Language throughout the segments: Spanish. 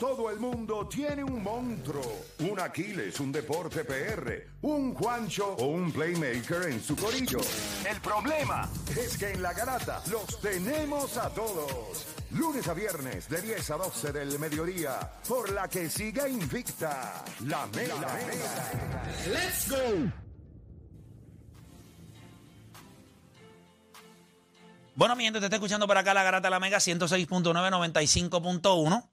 todo el mundo tiene un monstruo, un Aquiles, un Deporte PR, un Juancho o un Playmaker en su corillo. El problema es que en la garata los tenemos a todos. Lunes a viernes de 10 a 12 del mediodía, por la que siga invicta la mela. ¡Let's go! Bueno, mi gente, te está escuchando por acá la Garata de la Mega 106.9, 95.1.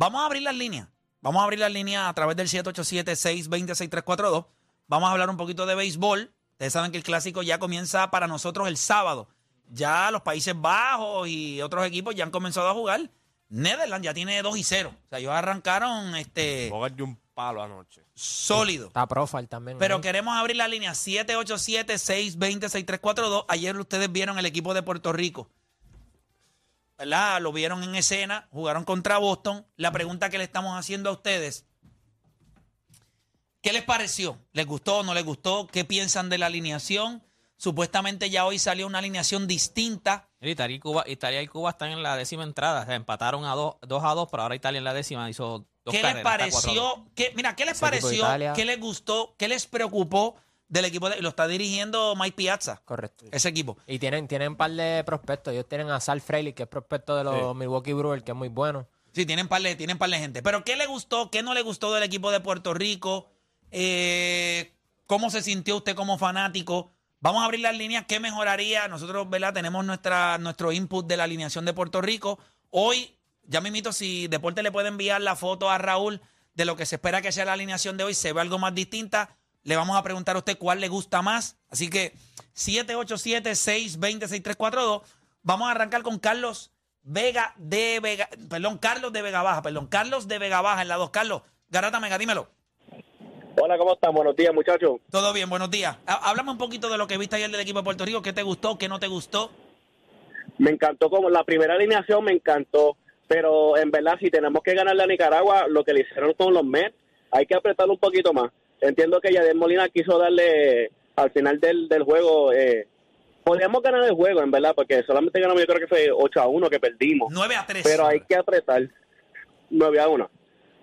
Vamos a abrir las líneas. Vamos a abrir las líneas a través del 787-620-6342. Vamos a hablar un poquito de béisbol. Ustedes saben que el clásico ya comienza para nosotros el sábado. Ya los Países Bajos y otros equipos ya han comenzado a jugar. Netherlands ya tiene 2 y 0. O sea, ellos arrancaron este un palo anoche. sólido. Está profile también. Pero ahí. queremos abrir la línea 787-620-6342. Ayer ustedes vieron el equipo de Puerto Rico. ¿Verdad? Lo vieron en escena, jugaron contra Boston. La pregunta que le estamos haciendo a ustedes, ¿qué les pareció? ¿Les gustó o no les gustó? ¿Qué piensan de la alineación? Supuestamente ya hoy salió una alineación distinta. Italia y Cuba, Italia y Cuba están en la décima entrada. O sea, empataron a 2 a 2, pero ahora Italia en la décima hizo dos ¿Qué les carreras. dos. pareció? ¿Qué- mira, ¿qué les pareció? ¿Qué les gustó? ¿Qué les preocupó del equipo? De, lo está dirigiendo Mike Piazza, Correcto. ese equipo. Y tienen, tienen un par de prospectos. Ellos tienen a Sal Fraley, que es prospecto de los Milwaukee Brewers, que es muy bueno. Sí, tienen par de, tienen par de gente. Pero ¿qué le gustó? ¿Qué no le gustó del equipo de Puerto Rico? Eh, ¿Cómo se sintió usted como fanático? Vamos a abrir las líneas. ¿Qué mejoraría? Nosotros, ¿verdad? Tenemos nuestra, nuestro input de la alineación de Puerto Rico. Hoy, ya me invito, si Deporte le puede enviar la foto a Raúl de lo que se espera que sea la alineación de hoy, se ve algo más distinta. Le vamos a preguntar a usted cuál le gusta más. Así que 787-620-6342. Vamos a arrancar con Carlos Vega de Vega, perdón, Carlos de Vega Baja, perdón, Carlos de Vega Baja en la 2. Carlos, Garata Mega, dímelo. Hola, ¿cómo están? Buenos días, muchachos. Todo bien, buenos días. Há- Háblame un poquito de lo que viste ayer del equipo de Puerto Rico, qué te gustó, qué no te gustó. Me encantó como la primera alineación, me encantó, pero en verdad si tenemos que ganarle a Nicaragua, lo que le hicieron con los Mets, hay que apretarlo un poquito más. Entiendo que Yadier Molina quiso darle al final del, del juego, eh, podríamos ganar el juego, en verdad, porque solamente ganamos, yo creo que fue 8 a 1 que perdimos, 9 a 3. pero hay que apretar 9 a 1.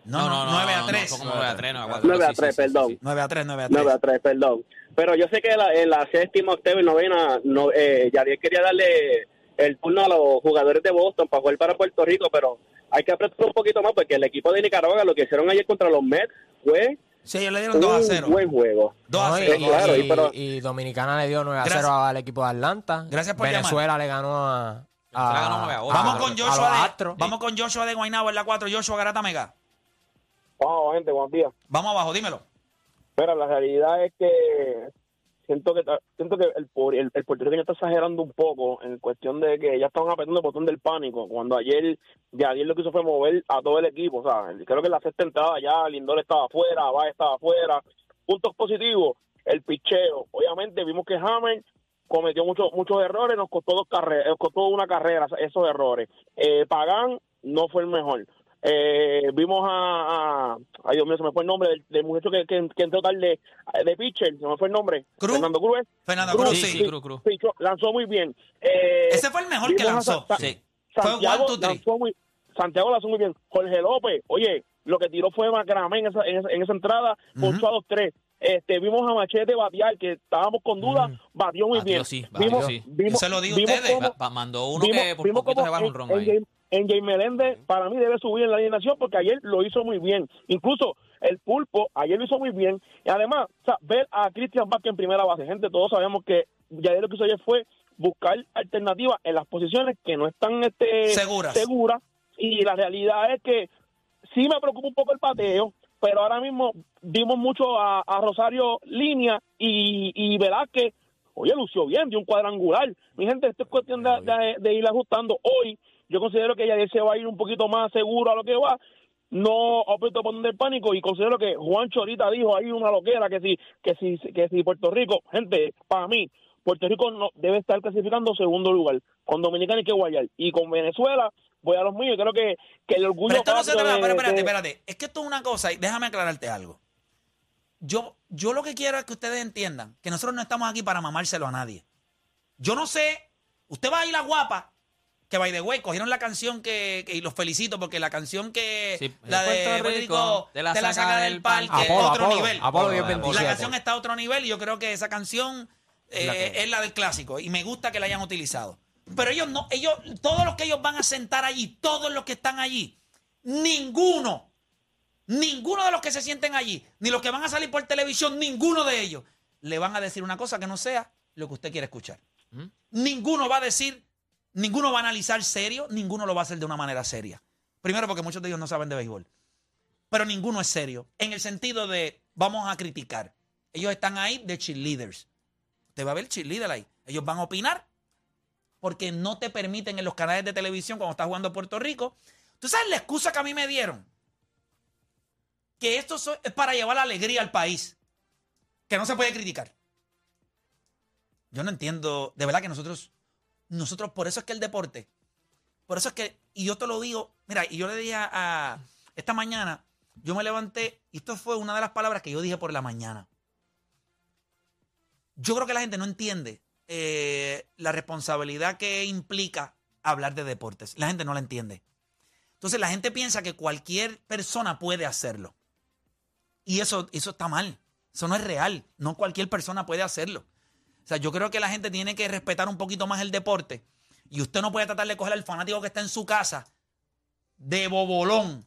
No, no, 9 a no, 3. fue como 9 a 3, 9 a 4. 9 a sí, sí, 3, sí, sí, perdón. sí. 9 a 3, 9 a 3. 9 a 3, perdón. Pero yo sé que la- en la séptima, octava y novena, no, eh, Yadier quería darle el turno a los jugadores de Boston para jugar para Puerto Rico, pero hay que apretar un poquito más porque el equipo de Nicaragua lo que hicieron ayer contra los Mets fue Sí, ellos le dieron 2 a un 0. buen juego. 2 a No, 0. y, claro, y- pero- y Dominicana le dio 9 a Gracias. 0 al equipo de Atlanta. Gracias por Venezuela le ganó a. a- a. Vamos con Joshua de, vamos con Joshua de Guaynabo en la 4. Joshua Garata Mega. Vamos, gente, buenos días. Vamos abajo, dímelo. Pero la realidad es que siento que siento que el, el, el puertorriqueño está exagerando un poco en cuestión de que ya estaban apretando el botón del pánico cuando ayer ya ayer lo que hizo fue mover a todo el equipo o sea creo que la sexta entrada ya Lindor estaba afuera Abad estaba afuera puntos positivos el picheo obviamente vimos que Hammer cometió muchos muchos errores nos costó dos carreras nos costó una carrera esos errores eh, Pagán no fue el mejor eh, vimos a, a- ay Dios mío se me fue el nombre del, del muchacho que, que, que entró tarde de pitcher se me fue el nombre Cruz. Fernando Cruz Fernando Cruz, Cruz, Sí, sí. sí, Cruz, Cruz. Lanzó muy bien. Eh, Ese fue el mejor que a lanzó. Fue Santiago one, two, three. lanzó muy, Santiago lanzó muy bien. Jorge López, oye, lo que tiró fue Macramé en esa, en esa, en esa entrada. 8 a 2 3. Este, vimos a Machete batear, que estábamos con dudas, batió muy Batió, bien. sí, batió, vimos, sí. vimos, Yo se lo digo a ustedes. cómo- mandó uno vimos- que por poquito se baja un ron ahí. En James Meléndez, para mí debe subir en la alineación porque ayer lo hizo muy bien. Incluso el pulpo ayer lo hizo muy bien. Y además, o sea, ver a Cristian Vázquez en primera base. Gente, todos sabemos que ayer lo que hizo ayer fue buscar alternativas en las posiciones que no están este, Seguras. seguras. Y la realidad es que sí me preocupa un poco el pateo, pero ahora mismo dimos mucho a, a Rosario Línea y, y Velázquez. Oye, lució bien, dio un cuadrangular. Mi gente, esto es cuestión de, de- de ir ajustando. Hoy, yo considero que ella se va a ir un poquito más seguro a lo que va. No aprieto por del pánico y considero que Juan Chorita dijo ahí una loquera que si, que si, que si Puerto Rico, gente, para mí, Puerto Rico no debe estar clasificando segundo lugar. Con Dominicana hay que guayar. Y con Venezuela, voy a los míos. Creo que, que el orgullo. Pero esto no se trata, de- pero espérate, espérate. Es que esto es una cosa, y déjame aclararte algo. Yo, yo lo que quiero es que ustedes entiendan que nosotros no estamos aquí para mamárselo a nadie. Yo no sé, usted va a ir a guapa Que by the way, cogieron la canción que, que- y los felicito porque la canción que Sí, la de Puerto Puerto Rico Rico, te la, saca del parque, Apolo, es otro Apolo, nivel. Apolo la 27. canción está a otro nivel y yo creo que esa canción eh, la que- es la del clásico y me gusta que la hayan utilizado. Pero ellos no, ellos, todos los que ellos van a sentar allí, todos los que están allí, ninguno, ninguno de los que se sienten allí, ni los que van a salir por televisión, ninguno de ellos le van a decir una cosa que no sea lo que usted quiere escuchar. Ninguno va a decir, ninguno va a analizar serio, ninguno lo va a hacer de una manera seria. Primero porque muchos de ellos no saben de béisbol. Pero ninguno es serio. En el sentido de, vamos a criticar. Ellos están ahí de cheerleaders. Usted va a ver cheerleader ahí. Ellos van a opinar porque no te permiten en los canales de televisión cuando estás jugando Puerto Rico. ¿Tú sabes la excusa que a mí me dieron? Que esto es para llevar la alegría al país. Que no se puede criticar. Yo no entiendo. De verdad que nosotros, nosotros, por eso es que el deporte, por eso es que, y yo te lo digo, mira, y yo le dije a, esta mañana, yo me levanté, y esto fue una de las palabras que yo dije por la mañana. Yo creo que la gente no entiende eh, la responsabilidad que implica hablar de deportes. La gente no la entiende. Entonces la gente piensa que cualquier persona puede hacerlo. Y eso, eso está mal. Eso no es real. No cualquier persona puede hacerlo. O sea, yo creo que la gente tiene que respetar un poquito más el deporte. Y usted no puede tratar de coger al fanático que está en su casa de bobolón.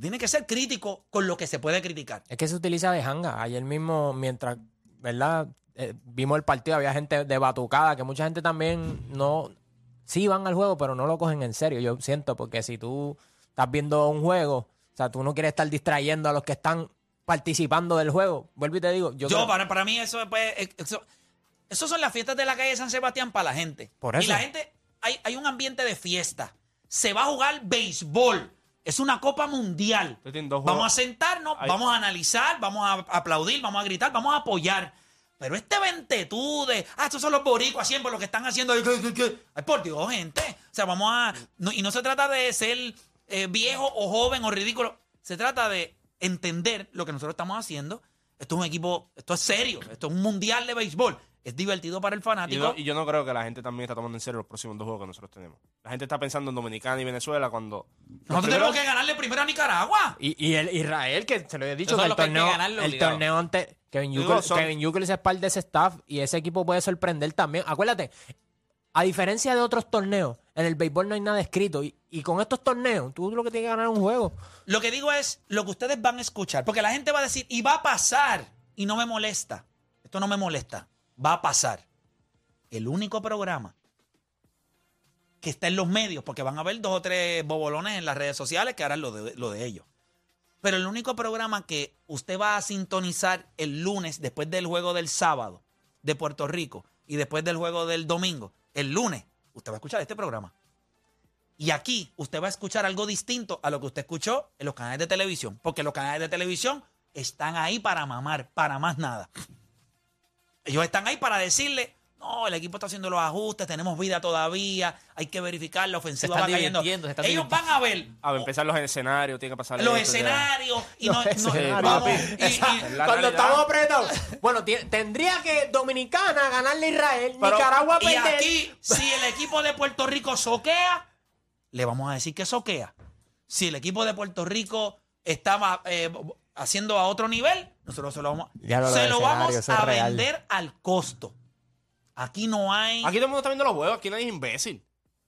Tiene que ser crítico con lo que se puede criticar. Es que se utiliza de janga. Ayer mismo, mientras, ¿verdad? Eh, vimos el partido, había gente de batucada, que mucha gente también no... Sí van al juego, pero no lo cogen en serio, yo siento, porque si tú estás viendo un juego, o sea, tú no quieres estar distrayendo a los que están participando del juego. Vuelvo y te digo, yo, Yo, creo- para, para mí, eso, pues, eh, eso, eso son las fiestas de la calle de San Sebastián para la gente. Por Y eso. la gente, hay, hay un ambiente de fiesta. Se va a jugar béisbol. Es una copa mundial. Vamos a sentarnos, vamos a analizar, vamos a aplaudir, vamos a gritar, vamos a apoyar. Pero este ventetú de, ah, estos son los boricuas siempre los que están haciendo. Ay, por Dios, gente. O sea, vamos a. no- y no se trata de ser eh, viejo o joven o ridículo. Se trata de entender lo que nosotros estamos haciendo. Esto es un equipo, esto es serio, esto es un mundial de béisbol. Es divertido para el Y fanático. yo, y yo no creo que la gente también está tomando en serio los próximos dos juegos que nosotros tenemos. La gente está pensando en Dominicana y Venezuela cuando... nosotros primeros- tenemos que ganarle primero a Nicaragua. Y, y el Israel, que se lo he dicho, que el que torneo, ganarlo el torneo ante Kevin Yukel, son- Kevin Yukel es parte de ese staff y ese equipo puede sorprender también. Acuérdate, a diferencia de otros torneos, en el béisbol no hay nada escrito y, con estos torneos tú lo que tienes que ganar es un juego. Lo que digo es lo que ustedes van a escuchar, porque la gente va a decir, y va a pasar, y no me molesta. Esto no me molesta, va a pasar. El único programa que está en los medios, porque van a haber dos o tres bobolones en las redes sociales que harán de, lo de ellos. Pero el único programa que usted va a sintonizar el lunes después del juego del sábado de Puerto Rico y después del juego del domingo, el lunes, usted va a escuchar este programa. Y aquí usted va a escuchar algo distinto a lo que usted escuchó en los canales de televisión, porque los canales de televisión están ahí para mamar, para más nada. Ellos están ahí para decirle, no, el equipo está haciendo los ajustes, tenemos vida todavía, hay que verificar, la ofensiva están va cayendo. divirtiendo, se están Ellos van a ver A ver, empezar los escenarios, tiene que pasar los esto, ya. escenarios y no, Los no- escenarios, vamos, y- y- Es Cuando realidad. estamos apretados. Bueno, tendría que Dominicana ganarle a Israel, Pero- Nicaragua Y perder. aquí, si el equipo de Puerto Rico soquea, le vamos a decir que soquea. Si el equipo de Puerto Rico estaba eh, haciendo a otro nivel, nosotros se lo vamos, Ya lo se del lo escenario, vamos eso es a real. vender al costo. Aquí no hay... Aquí todo el mundo está viendo los juegos, aquí nadie es imbécil.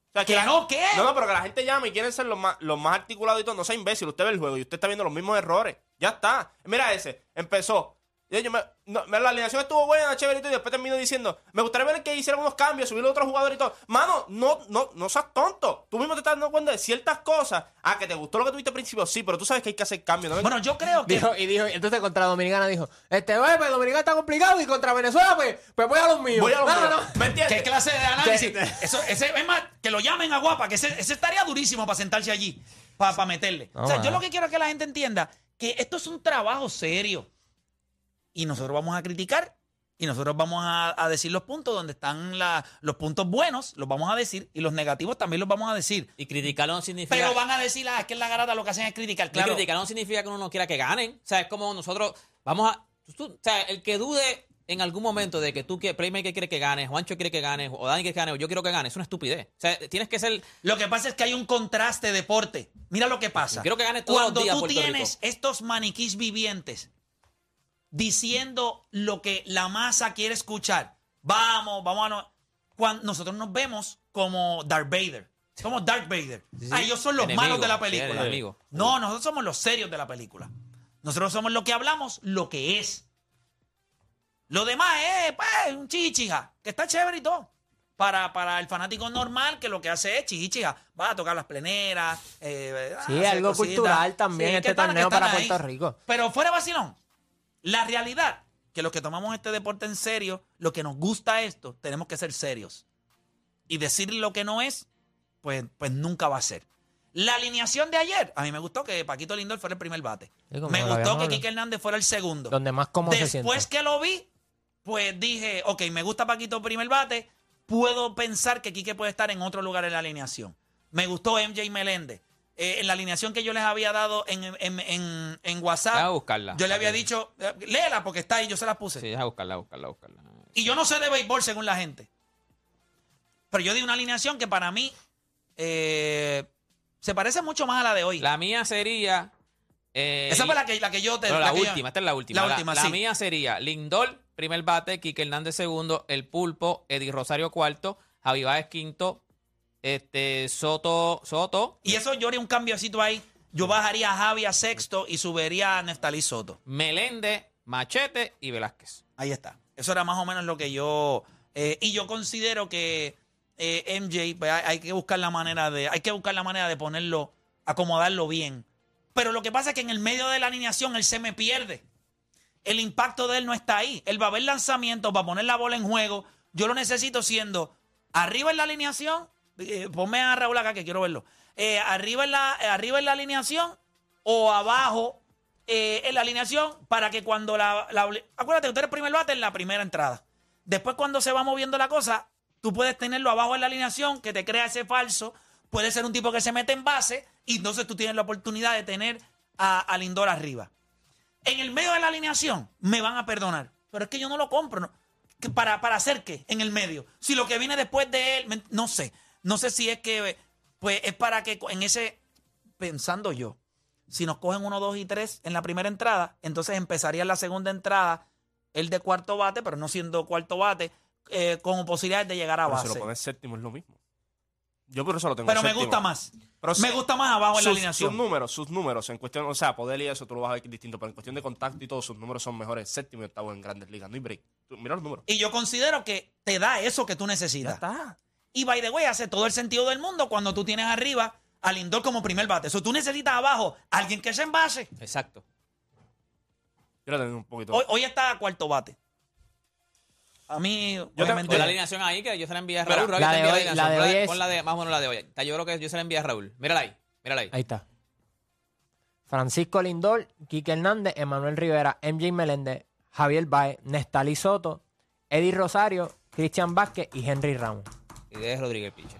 O sea, ¿Que no qué? No, no, pero que la gente llama y quieren ser los más, los más articulados y todo. No sea imbécil, usted ve el juego y usted está viendo los mismos errores. Ya está. Mira ese, empezó. Yo, me- no, la alineación estuvo buena, chévere y todo, y después termino diciendo, me gustaría ver que hicieran unos cambios, subir a otros jugadores y todo. Mano, no, no, no seas tonto. Tú mismo te estás dando cuenta de ciertas cosas. Ah, que te gustó lo que tuviste al principio, sí, pero tú sabes que hay que hacer cambios. ¿no? Bueno, yo creo que... Dijo, y dijo, entonces contra Dominicana dijo, este, güey, pues Dominicana está complicado y contra Venezuela, pues, pues voy a los míos. Voy a lo No, no. ¿Me entiendes? ¿Qué clase de análisis? Eso, ese, es más, que lo llamen a Guapa, que ese, ese estaría durísimo para sentarse allí, para meterle. o sea, yo lo que quiero es que la gente entienda que esto es un trabajo serio. Y nosotros vamos a criticar y nosotros vamos a, a decir los puntos donde están la- los puntos buenos, los vamos a decir, y los negativos también los vamos a decir. Y criticarlo no significa. Pero van a decir, ah, es que en la garata lo que hacen es criticar. Y Claro, criticar no significa que uno no quiera que ganen. O sea, es como nosotros vamos a. tú- o sea, el que dude en algún momento de que tú, que Playmaker quiere que ganes, Juancho quiere que ganes, o Dani quiere que gane, o yo quiero que gane, es una estupidez. O sea, tienes que ser. Lo que pasa es que hay un contraste de deporte. Mira lo que pasa. Quiero que gane todos Cuando los días tú Puerto tienes Rico. estos maniquís vivientes diciendo lo que la masa quiere escuchar. Vamos, vamos a... no- Cuando nosotros nos vemos como Darth Vader. Somos Darth Vader. Sí, sí. Ah, ellos son los Enemigo, malos de la película. enemigo. No, nosotros somos los serios de la película. Nosotros somos lo que hablamos, lo que es. Lo demás es, pues, un chichija, que está chévere y todo. Para, para el fanático normal, que lo que hace es chichija. Va a tocar las pleneras. eh, Sí, algo cositas. cultural también, Sí, este torneo para ahí. Puerto Rico. Pero fuera vacilón. La realidad, que los que tomamos este deporte en serio, lo que nos gusta esto, tenemos que ser serios. Y decir lo que no es, pues, pues nunca va a ser. La alineación de ayer, a mí me gustó que Paquito Lindor fuera el primer bate. Me gustó que hablado. Kike Hernández fuera el segundo. Donde más cómodo se. Después que lo vi, pues dije, ok, me gusta Paquito primer bate, puedo pensar que Quique puede estar en otro lugar en la alineación. Me gustó MJ Meléndez. Eh, en la alineación que yo les había dado en, en, en- en WhatsApp, Deja buscarla. yo le había dicho, eh, léela porque está ahí, yo se las puse. Sí, deja buscarla, buscarla, buscarla. Y yo no sé de béisbol según la gente. Pero yo di una alineación que para mí eh, se parece mucho más a la de hoy. La mía sería. eh, Esa fue la que, la que yo te No, la, que yo- última, esta es la última. La La, última, la sí. mía sería Lindor, primer bate, Quique Hernández segundo, El Pulpo, Eddie Rosario cuarto, Javi Báez quinto, este Soto, Soto, Y eso yo haría un cambiocito ahí. Yo bajaría a Javi a sexto y subiría a Neftalí Soto. Meléndez, Machete y Velázquez. Ahí está. Eso era más o menos lo que yo. eh, y yo considero que eh, MJ, pues, hay, hay que buscar la manera de. Hay que buscar la manera de ponerlo, acomodarlo bien. Pero lo que pasa es que en el medio de la alineación él se me pierde. El impacto de él no está ahí. Él va a ver lanzamientos, va a poner la bola en juego. Yo lo necesito siendo arriba en la alineación. Eh, ponme a Raúl acá que quiero verlo. Eh, arriba, en la, eh, arriba en la alineación o abajo en la alineación para que cuando la, Acuérdate, usted eres primer bate en la primera entrada. Después cuando se va moviendo la cosa, tú puedes tenerlo abajo en la alineación que te crea ese falso. Puede ser un tipo que se mete en base y entonces tú tienes la oportunidad de tener a, Lindor arriba. En el medio de la alineación me van a perdonar. Pero es que yo no lo compro. ¿no? ¿Que ¿Para, ¿Para hacer qué en el medio? Si lo que viene después de él, no sé. No sé si es que, pues es para que en ese, pensando yo, si nos cogen uno, dos y tres en la primera entrada, entonces empezaría la segunda entrada, el de cuarto bate, pero no siendo cuarto bate, eh, con posibilidades de llegar a Pero si base. lo pones séptimo es lo mismo. Yo por eso lo tengo Pero me séptimo. gusta más. Pero me gusta más abajo en la sus, alineación. sus números, sus números, en cuestión, o sea, poder y eso tú lo vas a ver distinto, pero en cuestión de contacto y todo, sus números son mejores. Séptimo y octavo en grandes ligas. No hay break. Tú- mira los números. Y yo considero que te da eso que tú necesitas. está. Y by the way, hace todo el sentido del mundo cuando tú tienes arriba a Lindor como primer bate. Eso tú necesitas abajo alguien que se envase. Exacto. Yo lo tengo un poquito. Hoy, hoy está a cuarto bate. A mí, te- obviamente. La alineación ahí que yo se la envié a Mira, Raúl. Raúl, la de hoy- la de Pon hoy es- Pon la de, más o menos la de hoy. Está, Yo creo que yo se la envié a Raúl. Mírala ahí. Mírala ahí. Ahí está. Francisco Lindor, Quique Hernández, Emanuel Rivera, MJ Meléndez, Javier Baez, Nestalí Soto, Eddie Rosario, Cristian Vázquez y Henry Ramos. Y de Rodríguez Picha.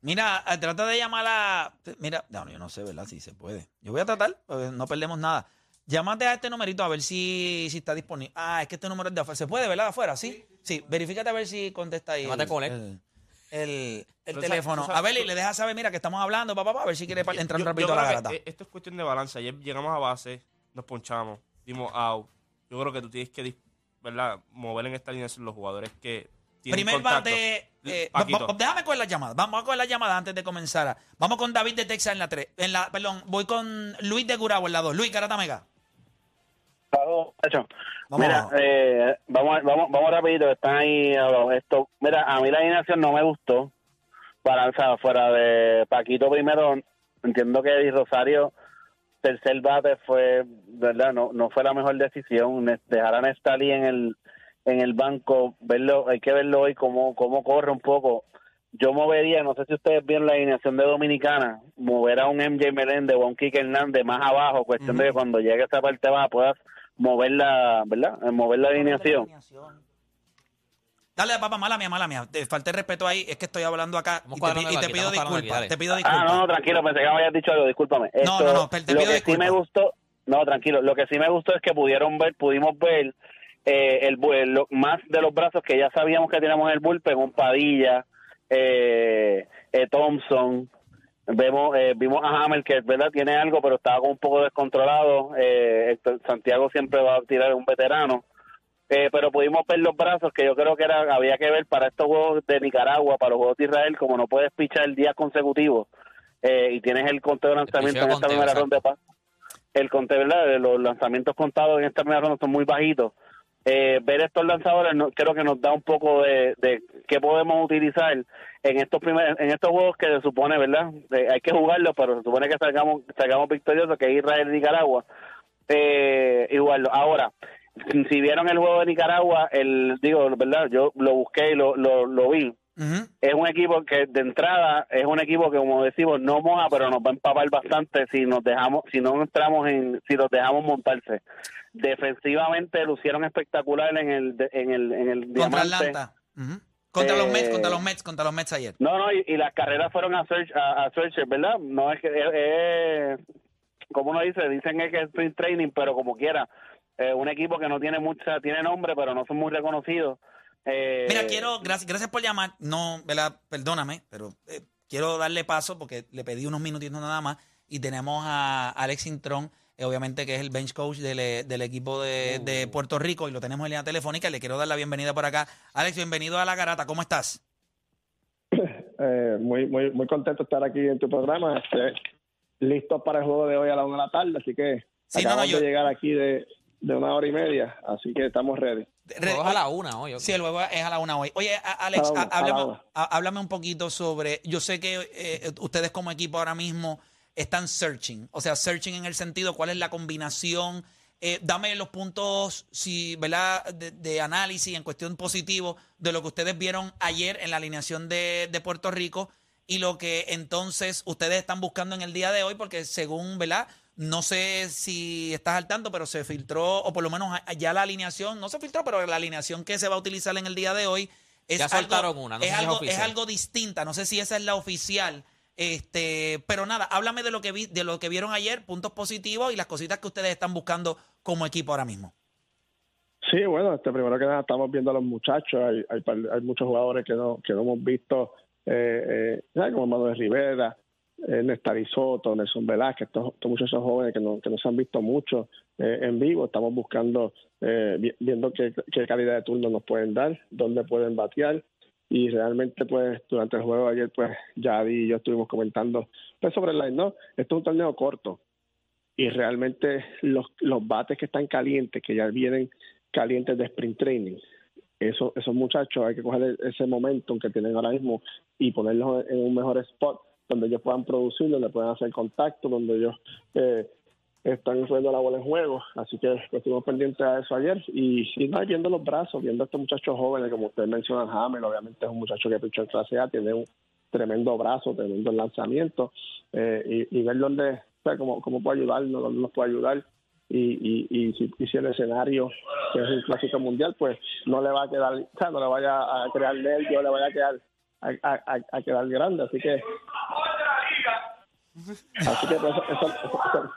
Mira, eh, trata de llamar a. Mira, no, yo no sé, ¿verdad? Si se puede. Yo voy a tratar, porque no perdemos nada. Llámate a este numerito a ver si, si está disponible. Ah, es que este número es de afuera. ¿Se puede, verdad? de Afuera, ¿sí? Sí, verifícate a ver si contesta ahí. Llámate con él. el, el- el teléfono. Sabes- A ver, y le dejas saber, mira, que estamos hablando, papá, a ver si quiere pa- entrar un Yo- rapidito yo a la garata. eh, Esto es cuestión de balance. Ayer llegamos a base, nos ponchamos, dimos out. Yo creo que tú tienes que, ¿verdad? Mover en esta línea los jugadores que Primer contacto. bate. eh, va- déjame coger las llamadas. Vamos a coger las llamadas antes de comenzar. Vamos con David de Texas en la 3. En la, perdón, voy con Luis de Gurabo en la 2. Luis Garata Mega. Claro, muchacho. Vamos Mira, eh, vamos, vamos, vamos rapidito, están ahí. Esto, mira, a mí la alineación no me gustó. Para, o sea, fuera de Paquito primero, entiendo que Eddie Rosario, tercer bate fue, ¿verdad? No, no fue la mejor decisión. Dejar a Nestali en el, en el banco, verlo, hay que verlo hoy cómo, cómo corre un poco. Yo movería, no sé si ustedes vieron la alineación de Dominicana, mover a un MJ Meléndez o a un Kike Hernández más abajo, cuestión de que cuando llegue a esa parte baja puedas mover la, ¿verdad? Eh, Mover la alineación. Dale, papá, mala mía, mala mía. Te falté respeto ahí. Es que estoy hablando acá y te, y pido disculpas. Te pido Ah, disculpas. no, no, tranquilo, pensé que me habías dicho algo, discúlpame. No, Esto, no, no, te lo pido que sí me gustó, no, tranquilo, lo que sí me gustó es que pudieron ver, pudimos ver eh, el, lo- más de los brazos que ya sabíamos que teníamos en el bullpen, un Padilla, eh, eh, Thompson, vemos eh, vimos a Hamel que verdad tiene algo pero estaba un poco descontrolado. Eh, Santiago siempre va a tirar un veterano. Eh, pero pudimos ver los brazos que yo creo que era había que ver para estos juegos de Nicaragua para los juegos de Israel como no puedes pichar días consecutivos eh, y tienes el conteo de lanzamientos en esta primera ronda el conteo ¿verdad? de los lanzamientos contados en esta primera ronda son muy bajitos eh, ver estos lanzadores no, creo que nos da un poco de, de qué podemos utilizar en estos primeros en estos juegos que se supone verdad Eh, hay que jugarlos pero se supone que salgamos salgamos victoriosos que es Israel y Nicaragua. Eh, igual ahora si vieron el juego de Nicaragua el digo verdad yo lo busqué y lo, lo, lo vi. Es un equipo que de entrada es un equipo que como decimos no moja pero nos va a empapar bastante si nos dejamos si no entramos en si los dejamos montarse defensivamente lucieron espectacular en el de- en el en el Contra diamante Atlanta. Contra los Mets, Eh, contra los Mets, contra los Mets ayer. no no y, y las carreras fueron a search a, a Searcher, verdad no es que es, es- como uno dice dicen es que es sprint training pero como quiera eh, un equipo que no tiene mucha tiene nombre pero no son muy reconocidos Eh, Mira, quiero, gracias, gracias por llamar. No, ¿verdad? Perdóname, pero eh, quiero darle paso porque le pedí unos minutitos nada más. Y tenemos a Alex Intrón, obviamente que es el bench coach del, eh, del equipo de, de Puerto Rico y lo tenemos en línea telefónica. Le quiero dar la bienvenida por acá. Alex, bienvenido a La Garata. ¿Cómo estás? Eh, muy, muy, muy contento de estar aquí en tu programa. Este, listos para el juego de hoy a la una de la tarde, así que Sí, no, no, acabamos yo- de llegar aquí de, de una hora y media, así que estamos ready. Re- Juegos a la una hoy. Sí, el juego es a la una hoy. Oye, Alex, una, háblame un poquito sobre. Yo sé que eh, ustedes como equipo ahora mismo están searching. O sea, searching en el sentido, ¿cuál es la combinación? Eh, dame los puntos, si, ¿verdad? De, de análisis en cuestión positivo de lo que ustedes vieron ayer en la alineación de, de Puerto Rico y lo que entonces ustedes están buscando en el día de hoy, porque según, ¿verdad? No sé si estás al tanto, pero se filtró, o por lo menos ya la alineación, no se filtró, pero la alineación que se va a utilizar en el día de hoy es, Ya algo, soltaron una, no es, algo distinta. No sé si esa es la oficial. Este, pero nada, háblame de lo que vi, de lo que vieron ayer, puntos positivos y las cositas que ustedes están buscando como equipo ahora mismo. Sí, bueno, este, primero que nada estamos viendo a los muchachos, hay, hay, hay muchos jugadores que no, que no hemos visto, eh, eh, como Manuel Rivera, eh, Néstor Soto, Nelson Velázquez, estos, estos muchachos jóvenes que no, que no se han visto mucho eh, en vivo, estamos buscando, eh, vi- viendo qué, qué calidad de turno nos pueden dar, dónde pueden batear, y realmente pues durante el juego ayer pues Yadi y yo estuvimos comentando pues sobre el line, ¿no? Esto es un torneo corto y realmente los, los bates que están calientes, que ya vienen calientes de sprint training, eso, esos muchachos hay que coger ese momentum que tienen ahora mismo y ponerlos en un mejor spot donde ellos puedan producir, donde puedan hacer contacto, donde ellos eh, están influyendo la bola en juego. Así que pues, estuvimos pendientes a eso ayer. Y, y no, viendo los brazos, viendo a estos muchachos jóvenes, como ustedes mencionan, Hamel, obviamente es un muchacho que pichó en clase A, tiene un tremendo brazo, tremendo lanzamiento eh, y, y ver dónde, o sea, cómo, cómo puede ayudarnos, dónde nos puede ayudar. Y, y, y, si, y si el escenario que es un clásico mundial pues no le va a quedar, o sea, no le vaya a crear nervio, le vaya a quedar a, a, a- a quedar grande, así que así que pues, eso, eso, eso-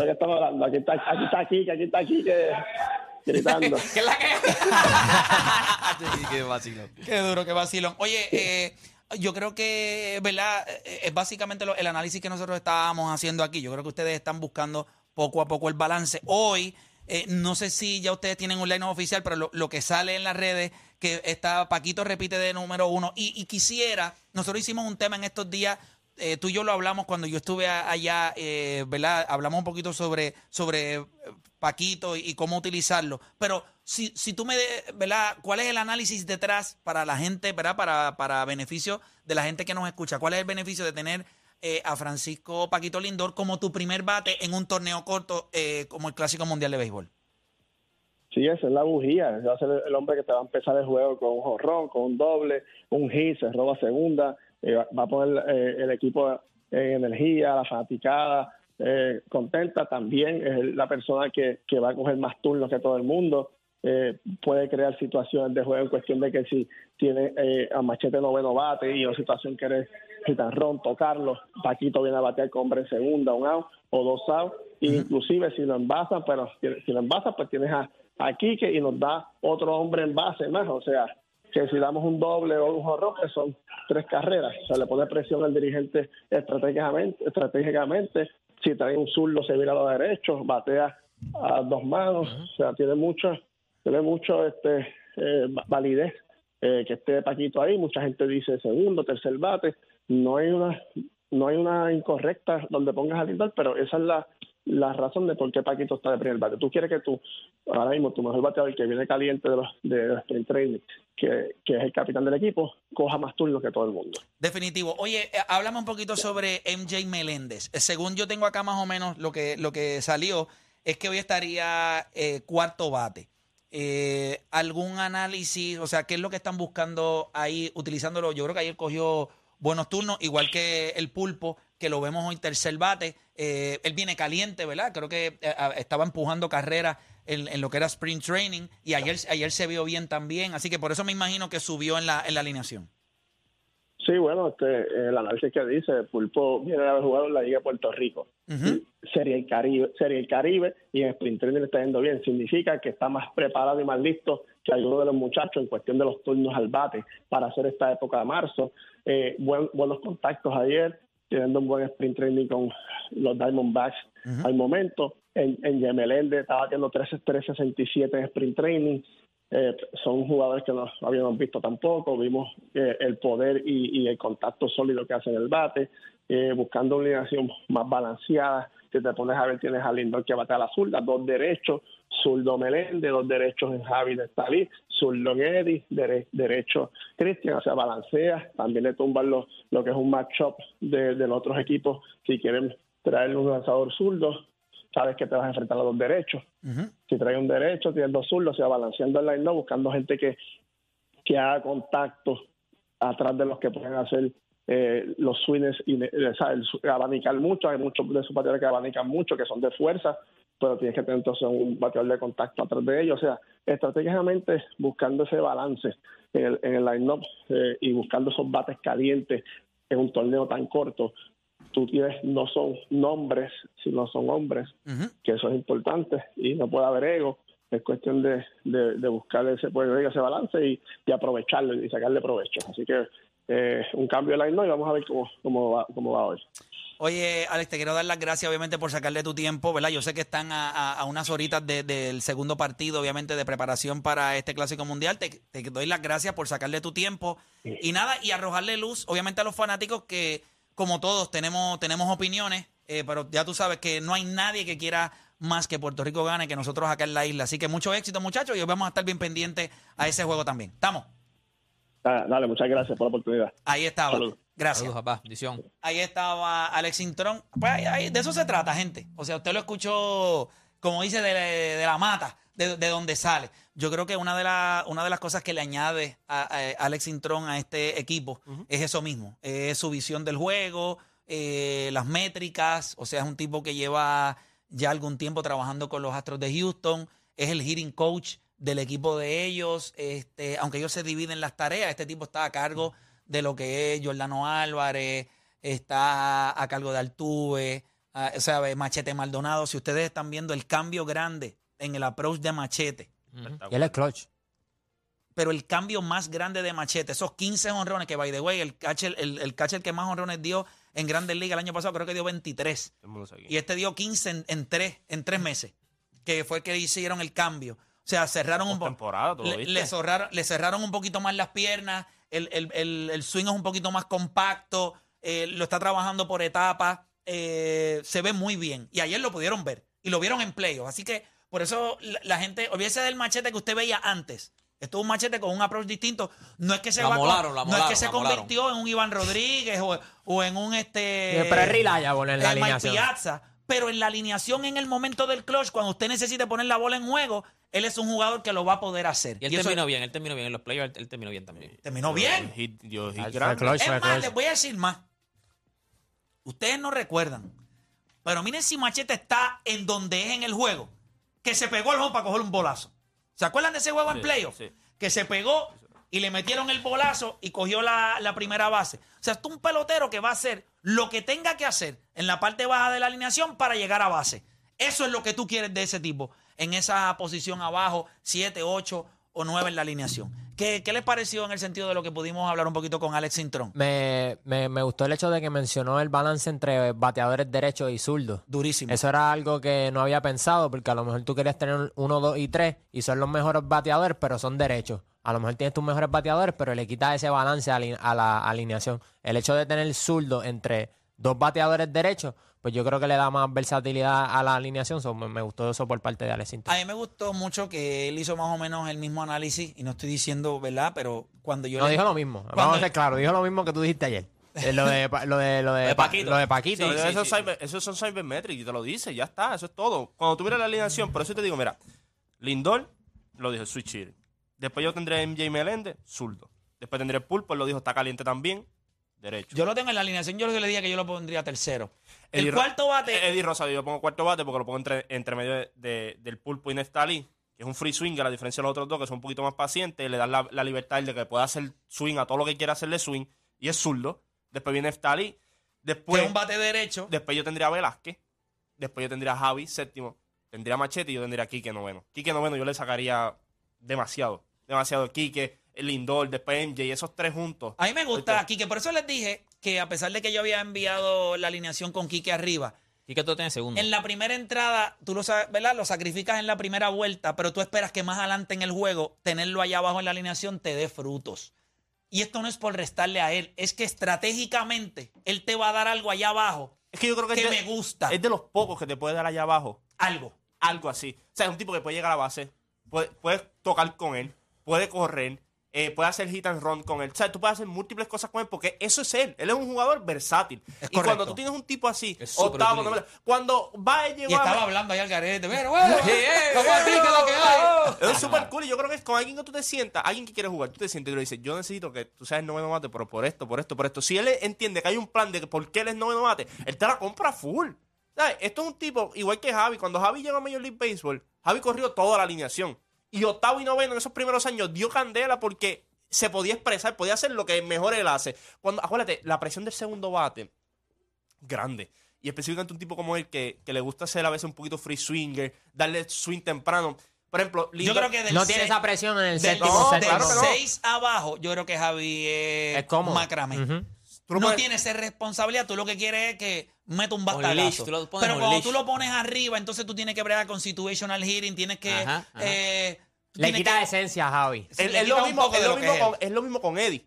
lo que estamos hablando, aquí está, aquí está aquí, que aquí está aquí que gritando. ¿Qué es la que? Qué duro, qué vacilón. Oye, eh, yo creo que, ¿verdad? Eh, Es básicamente lo- el análisis que nosotros estábamos haciendo aquí. Yo creo que ustedes están buscando poco a poco el balance. Hoy, eh, no sé si ya ustedes tienen un line oficial, pero lo, lo que sale en las redes, que está Paquito repite de número uno. Y, y quisiera, nosotros hicimos un tema en estos días. Eh, tú y yo lo hablamos cuando yo estuve allá, eh, ¿verdad? Hablamos un poquito sobre, sobre eh, Paquito y, cómo utilizarlo. Pero si, si tú me, de- ¿verdad? ¿Cuál es el análisis detrás para la gente, ¿verdad? Para, para beneficio de la gente que nos escucha. ¿Cuál es el beneficio de tener eh, a Francisco Paquito Lindor como tu primer bate en un torneo corto eh, como el Clásico Mundial de Béisbol? Sí, esa es la bujía. Va a ser el hombre que te va a empezar el juego con un jorrón, con un doble, un hit, se roba segunda, eh, va a poner eh, el equipo en energía, la fanaticada eh, contenta. También es la persona que, que va a coger más turnos que todo el mundo. Eh, puede crear situaciones de juego en cuestión de que si tiene eh, a machete noveno bate y una situación que eres ron, tocarlo, Paquito viene a batear con hombre en segunda, un out o dos outs, inclusive si lo envasan, pero si si lo envasan, pues tienes a, a Quique y nos da otro hombre en base más. O sea, que si damos un doble o un jorro, que son tres carreras. O sea, le pone presión al dirigente estratégicamente. estratégicamente. Si trae un zurdo, se vira a los derechos, batea a dos manos. O sea, tiene mucho, tiene mucho este, eh, validez eh, que esté Paquito ahí. Mucha gente dice segundo, tercer bate. No hay una no hay una incorrecta donde pongas a lindar, pero esa es la, la razón de por qué Paquito está de primer bate. Tú quieres que tú, ahora mismo, tu mejor bateador que viene caliente de los, de los sprint training, que, que es el capitán del equipo, coja más turnos que todo el mundo. Definitivo. Oye, eh, háblame un poquito sobre MJ Meléndez. Eh, Según yo tengo acá más o menos lo que, lo que salió, es que hoy estaría eh, cuarto bate. Eh, ¿Algún análisis? O sea, ¿qué es lo que están buscando ahí utilizándolo? Yo creo que ayer cogió buenos turnos, igual que el pulpo, que lo vemos hoy tercer bate. Eh, él viene caliente, ¿verdad? Creo que eh, a- estaba empujando carrera en, en lo que era sprint training y ayer, ayer se vio bien también, así que por eso me imagino que subió en la, en la alineación. Sí, bueno, este, el análisis que dice, Pulpo viene de haber jugado en la Liga de Puerto Rico, Ujú. Serie el Caribe, Serie el Caribe y en Sprint Training le está yendo bien. Significa que está más preparado y más listo que algunos de los muchachos en cuestión de los turnos al bate para hacer esta época de marzo. Eh, buen- buenos contactos ayer, teniendo un buen Sprint Training con los Diamondbacks al momento. En, en Yemelende estaba teniendo 13 367 en Sprint Training. Eh, son jugadores que no habíamos visto tampoco. Vimos eh, el poder y, y el contacto sólido que hacen el bate, eh, buscando una alineación más balanceada. Si te pones a ver, tienes a Lindor que bate a la zurda, dos derechos, zurdo Meléndez, dos derechos en Javi de Stalí, zurdo Eddie, dere- derecho Cristian, o sea, balancea. También le tumban lo, lo que es un matchup de, de los otros equipos si quieren traerle un lanzador zurdo. Sabes que te vas a enfrentar a los derechos si trae un derecho, tiene dos zurdos, se va balanceando el line no buscando gente que, que haga contacto atrás de los que pueden hacer eh, los swings y abanicar mucho, hay muchos de sus bateadores que abanican mucho, que son de fuerza, pero tienes que tener entonces un bateador de contacto atrás de ellos, o sea, estratégicamente buscando ese balance en el, en el line-up eh, y buscando esos bates calientes en un torneo tan corto, tú tienes, no son nombres, sino son hombres que eso es importante y no puede haber ego. Es cuestión de, de, de buscar ese, pues, ese balance y, y aprovecharlo y sacarle provecho. Así que eh, un cambio de line y vamos a ver cómo, cómo, va, cómo va hoy. Oye, Alex, te quiero dar las gracias, obviamente, por sacarle tu tiempo, ¿verdad? Yo sé que están a, a- a unas horitas de- del segundo partido, obviamente, de preparación para este Clásico Mundial. Te, te doy las gracias por sacarle tu tiempo. Y nada, y arrojarle luz, obviamente, a los fanáticos que, como todos, tenemos, tenemos opiniones, eh, pero ya tú sabes que no hay nadie que quiera más que Puerto Rico gane que nosotros acá en la isla. Así que mucho éxito, muchachos, y hoy vamos a estar bien pendientes a ese juego también. ¿Estamos? Ah, Dale, muchas gracias por la oportunidad. Ahí estaba. Saludos. Gracias. Saludos, papá. Bendición. Ahí estaba Alex Intrón. Pues ahí- ahí- de eso se trata, gente. O sea, usted lo escuchó, como dice, de, de la mata, de, de donde sale. Yo creo que una de, la- una de las cosas que le añade a, a Alex Intrón a este equipo es eso mismo. Es su visión del juego, eh, las métricas. O sea, es un tipo que lleva ya algún tiempo trabajando con los Astros de Houston. Es el hitting coach del equipo de ellos. Este, aunque ellos se dividen las tareas, este tipo está a cargo de lo que es Jordano Álvarez, está a cargo de Altuve, o sea, Machete Maldonado. Si ustedes están viendo el cambio grande en el approach de Machete, Y él es clutch. pero el cambio más grande de Machete, esos 15 honrones que, by the way, el catcher, el, el catcher que más honrones dio en Grandes Ligas el año pasado creo que dio 23. Todo el mundo sabe quién. Y este dio 15 en, en tres, en tres meses, que fue que hicieron el cambio. O sea, cerraron un poco. Le cerraron un poquito más las piernas, el, el- el- el swing es un poquito más compacto, eh, lo está trabajando por etapas, eh, se ve muy bien. Y ayer lo pudieron ver, y lo vieron en playoffs. Así que por eso la, la gente, olvídese del machete que usted veía antes. Esto es un machete con un approach distinto. No es que se La va a con- molaron, la no es que se molaron. convirtió en un Iván Rodríguez o, o en un este pero es en la alineación. Piazza. Pero en la alineación en el momento del clutch, cuando usted necesite poner la bola en juego, él es un jugador que lo va a poder hacer. Y él Y eso- terminó bien, él terminó bien. En los playoffs él, él terminó bien también. terminó bien. Hit- hit clutch, Es más, clutch. les voy a decir más. Ustedes no recuerdan. Pero miren si Machete está en donde es en el juego. Que se pegó el home para coger un bolazo. ¿Se acuerdan de ese juego en Sí, playoff? sí. Que se pegó y le metieron el bolazo y cogió la, la primera base. O sea, es un pelotero que va a hacer lo que tenga que hacer en la parte baja de la alineación para llegar a base. Eso es lo que tú quieres de ese tipo. en esa posición abajo, 7, 8 o 9 en la alineación. ¿Qué, qué les pareció en el sentido de lo que pudimos hablar un poquito con Alex Sintrón? Me, me, me gustó el hecho de que mencionó el balance entre bateadores derechos y zurdos. Durísimo. Eso era algo que no había pensado, porque a lo mejor tú querías tener uno, dos y tres, y son los mejores bateadores, pero son derechos. A lo mejor tienes tus mejores bateadores, pero le quitas ese balance a, la alineación. El hecho de tener zurdo entre dos bateadores derechos, pues yo creo que le da más versatilidad a la alineación. So, me, me gustó eso por parte de Alex Sinton. A mí me gustó mucho que él hizo más o menos el mismo análisis, y no estoy diciendo, ¿verdad? Pero cuando yo No le- dijo lo mismo. Cuando- Vamos a ser claros, dijo lo mismo que tú dijiste ayer. Eh, lo de lo de lo de, de Pa- Paquito. lo de Paquito. Esos, cyber- esos son cybermetrics y te lo dice, ya está, eso es todo. Cuando tú miras la alineación, por eso te digo, mira, Lindor lo dijo, switch hitter. Después yo tendré MJ Melende, zurdo. Después tendré Pulpo, lo dijo, está caliente también, derecho. Yo lo tengo en la alineación, yo le dije que yo lo pondría tercero. El Ro- cuarto bate, Eddie Rosario, yo pongo cuarto bate porque lo pongo entre, entre medio de- de- del Pulpo y Neftali, que es un free swing, a la diferencia de los otros dos, que son un poquito más pacientes, le dan la, la libertad de que pueda hacer swing a todo lo que quiera hacerle swing, y es zurdo. Después viene Neftali. que Después, es un bate derecho. Después yo tendría a Velázquez. Después yo tendría a Javi, séptimo. Tendría a Machete y yo tendría a Quique, noveno. Quique, noveno, yo le sacaría demasiado. Demasiado. Quique, Lindor, después MJ, esos tres juntos. A mí me gusta Ahorita- Quique, por eso les dije que a pesar de que yo había enviado la alineación con Quique arriba, Y que tú tienes segundo. en la primera entrada, tú lo sabes, ¿verdad? Lo sacrificas en la primera vuelta, pero tú esperas que más adelante en el juego, tenerlo allá abajo en la alineación te dé frutos. Y esto no es por restarle a él, es que estratégicamente él te va a dar algo allá abajo, Es que yo creo que, que es de- me gusta. Es de los pocos que te puede dar allá abajo. algo. Algo así. O sea, es un tipo que puede llegar a la base, puede, puedes tocar con él, puede correr, eh, puede hacer hit and run con él. O sea, tú puedes hacer múltiples cosas con él porque eso es él. Él es un jugador versátil. Es y cuando tú tienes un tipo así, Es octavo, cuando va a llegar Y estaba hablando ahí al garete, pero bueno, que es lo que hay. Es súper cool y yo creo que es con alguien que tú te sientas, alguien que quiere jugar, tú te sientes y le dices, yo necesito que tú seas el noveno bate, pero por esto, por esto, por esto. Si él entiende que hay un plan de que por qué él es noveno bate, él te la compra full. ¿Sabes? Esto es un tipo, igual que Javi, cuando Javi llegó a Major League Baseball, Javi corrió toda la alineación. Y octavo y noveno en esos primeros años dio candela porque se podía expresar, podía hacer lo que mejor él hace. Cuando, acuérdate, la presión del segundo bate, grande. Y específicamente un tipo como él que, que le gusta ser a veces un poquito free swinger, darle swing temprano. Por ejemplo, Yo Lindor- creo que del No tiene esa presión en el del, séptimo, no, séptimo. claro que no. 6 abajo, yo creo que Javi es, Es macramé. Lo no pones- tiene esa responsabilidad. Tú lo que quieres es que meta un pones Pero cuando leash. tú lo pones arriba, entonces tú tienes que bregar con situational hitting, tienes que... Ajá, ajá. eh, Le quita que- esencia a Javi. Sí, Es, le es quita lo un mismo, poco es de lo lo que mismo es él. con, es lo mismo con Eddie.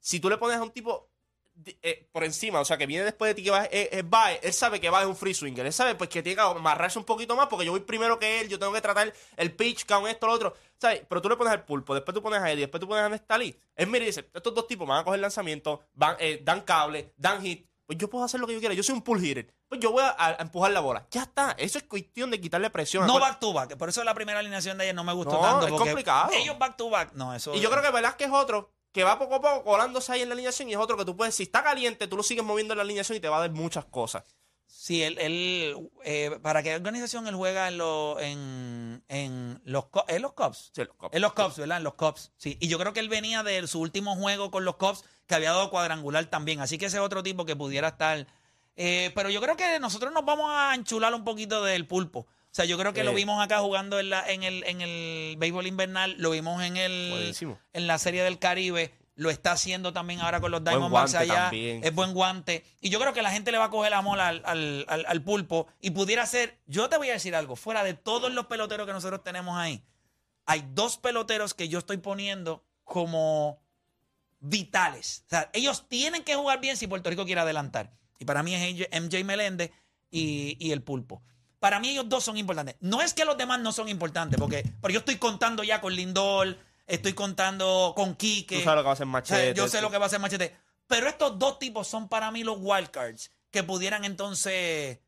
Si tú le pones a un tipo de- eh, por encima, o sea, que viene después de ti que va, es Bae, él sabe que va es un free swinger. Él sabe pues que tiene que amarrarse un poquito más porque yo voy primero que él, yo tengo que tratar el pitch, count esto, lo otro. ¿Sabes? Pero tú le pones al pulpo, después tú pones a Eddie, después tú pones a Nestalí. Él mira y dice, estos dos tipos van a coger lanzamiento, van, eh, dan cable, dan hit. Pues yo puedo hacer lo que yo quiera. Yo soy un pull hitter. Pues yo voy a, a empujar la bola. Ya está. Eso es cuestión de quitarle presión. No back to back. Por eso la primera alineación de ayer no me gustó No, tanto. es complicado. Ellos back to back. No, eso. Y yo creo que Velázquez es otro que va poco a poco colándose ahí en la alineación y es otro que tú puedes, si está caliente, tú lo sigues moviendo en la alineación y te va a dar muchas cosas. Sí, él, él, eh, ¿para qué organización él juega en, los en, en los, en los Cubs? Sí, los Cubs. En los Cubs, ¿verdad? En los Cubs. Sí. Y yo creo que él venía de su último juego con los Cubs, que había dado cuadrangular también. Así que ese es otro tipo que pudiera estar. eh, pero yo creo que nosotros nos vamos a enchular un poquito del pulpo. O sea, yo creo que lo vimos acá jugando en, la, en, el, en el béisbol invernal, lo vimos en, el, Buenísimo. en la Serie del Caribe, lo está haciendo también ahora con los Diamondbacks allá. también. Es buen guante. Y yo creo que la gente le va a coger la mola al, al- al- al pulpo y pudiera ser, yo te voy a decir algo, fuera de todos los peloteros que nosotros tenemos ahí, hay dos peloteros que yo estoy poniendo como vitales. O sea, ellos tienen que jugar bien si Puerto Rico quiere adelantar. Y para mí es MJ Meléndez y, y el pulpo. Para mí ellos dos son importantes. No es que los demás no son importantes, porque, porque yo estoy contando ya con Lindor, estoy contando con Quique. Tú sabes lo que va a hacer O sea, Machete. yo sé lo que va a hacer Machete. Pero estos dos tipos son para mí los wildcards que pudieran entonces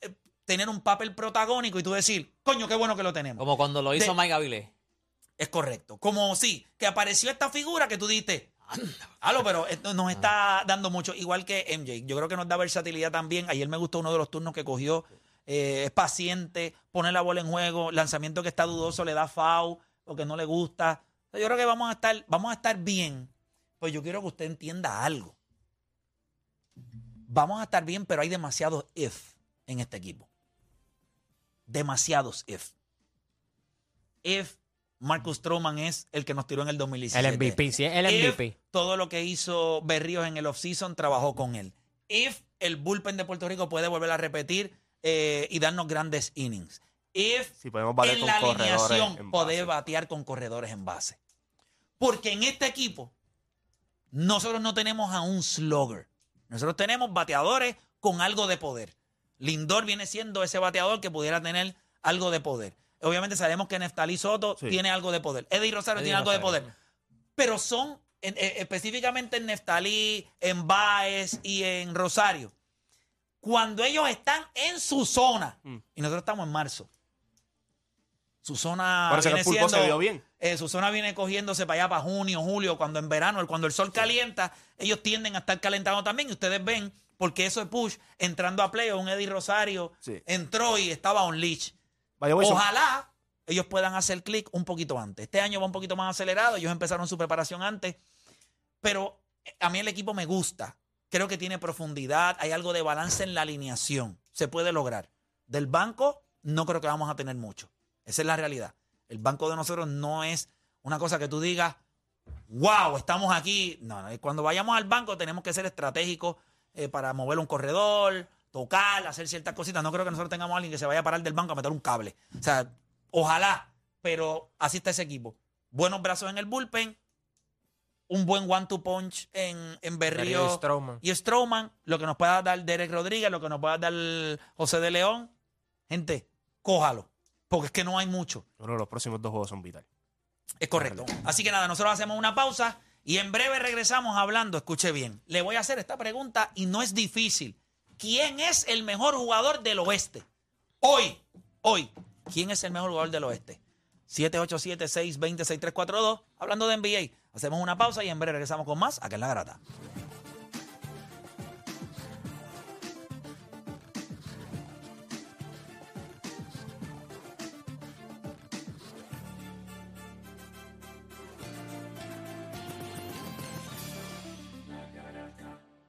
eh, tener un papel protagónico y tú decir, coño, qué bueno que lo tenemos. Como cuando lo hizo De- Mike Avilés. Es correcto. Como sí, que apareció esta figura que tú diste. Halo, pero esto nos está dando mucho. Igual que MJ. Yo creo que nos da versatilidad también. Ayer me gustó uno de los turnos que cogió. Eh, es paciente, pone la bola en juego. Lanzamiento que está dudoso, le da foul, lo que no le gusta. Yo creo que vamos a estar, vamos a estar bien. Pues yo quiero que usted entienda algo. Vamos a estar bien, pero hay demasiados if en este equipo. Demasiados if. if Marcus Stroman es el que nos tiró en el 2017. El MVP, sí, el If MVP. todo lo que hizo Berríos en el offseason trabajó con él. If el bullpen de Puerto Rico puede volver a repetir eh, y darnos grandes innings. If Si podemos en con la alineación en poder base. batear con corredores en base. Porque en este equipo nosotros no tenemos a un slugger. Nosotros tenemos bateadores con algo de poder. Lindor viene siendo ese bateador que pudiera tener algo de poder. Obviamente sabemos que Neftalí Soto Sí. tiene algo de poder. Eddie Rosario Eddie tiene algo de poder. Pero son, en- eh, específicamente en Neftalí, en Baez y en Rosario, cuando ellos están en su zona, Mm. y nosotros estamos en marzo, su zona que viene el pulpo se vio bien. eh, su zona viene cogiéndose para allá, para junio, julio, cuando en verano, cuando el sol calienta, ellos tienden a estar calentando también. Y ustedes ven, porque eso es push, entrando a play, un Eddie Rosario Sí. entró y estaba on leash. Vaya, Ojalá ellos puedan hacer clic un poquito antes. Este año va un poquito más acelerado, ellos empezaron su preparación antes, pero a mí el equipo me gusta. Creo que tiene profundidad, hay algo de balance en la alineación. Se puede lograr. Del banco no creo que vamos a tener mucho. Esa es la realidad. El banco de nosotros no es una cosa que tú digas, wow, estamos aquí. No, no, cuando vayamos al banco tenemos que ser estratégicos eh, para mover un corredor, tocar, hacer ciertas cositas. No creo que nosotros tengamos a alguien que se vaya a parar del banco a meter un cable. O sea, ojalá, pero así está ese equipo. Buenos brazos en el bullpen, un buen one-two punch en, en Berrío y Stroman. y Strowman, lo que nos pueda dar Derek Rodríguez, lo que nos pueda dar José de León. Gente, cójalo, porque es que no hay mucho. Que los próximos dos juegos son vitales. Es correcto. Así que nada, nosotros hacemos una pausa y en breve regresamos hablando. Escuche bien. Le voy a hacer esta pregunta y no es difícil. ¿Quién es el mejor jugador del oeste? Hoy, hoy. ¿Quién es el mejor jugador del oeste? 787-620-6342. Hablando de NBA. Hacemos una pausa y en breve regresamos con más acá en La Garata.